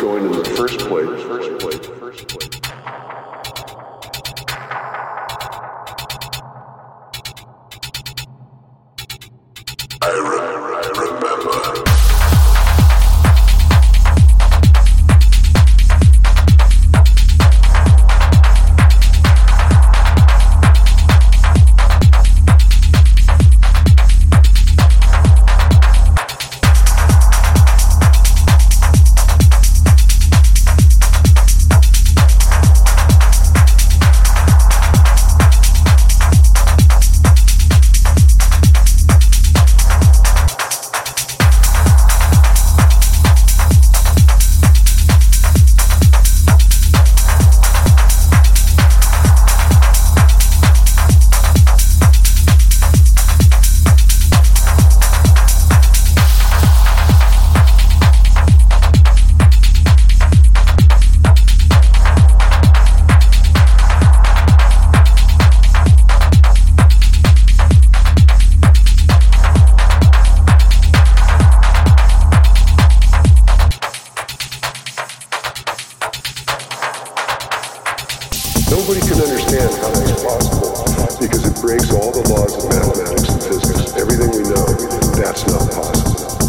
going in the first place. First place. First place. Nobody can understand how that's possible because it breaks all the laws of mathematics and physics. Everything we know, that's not possible.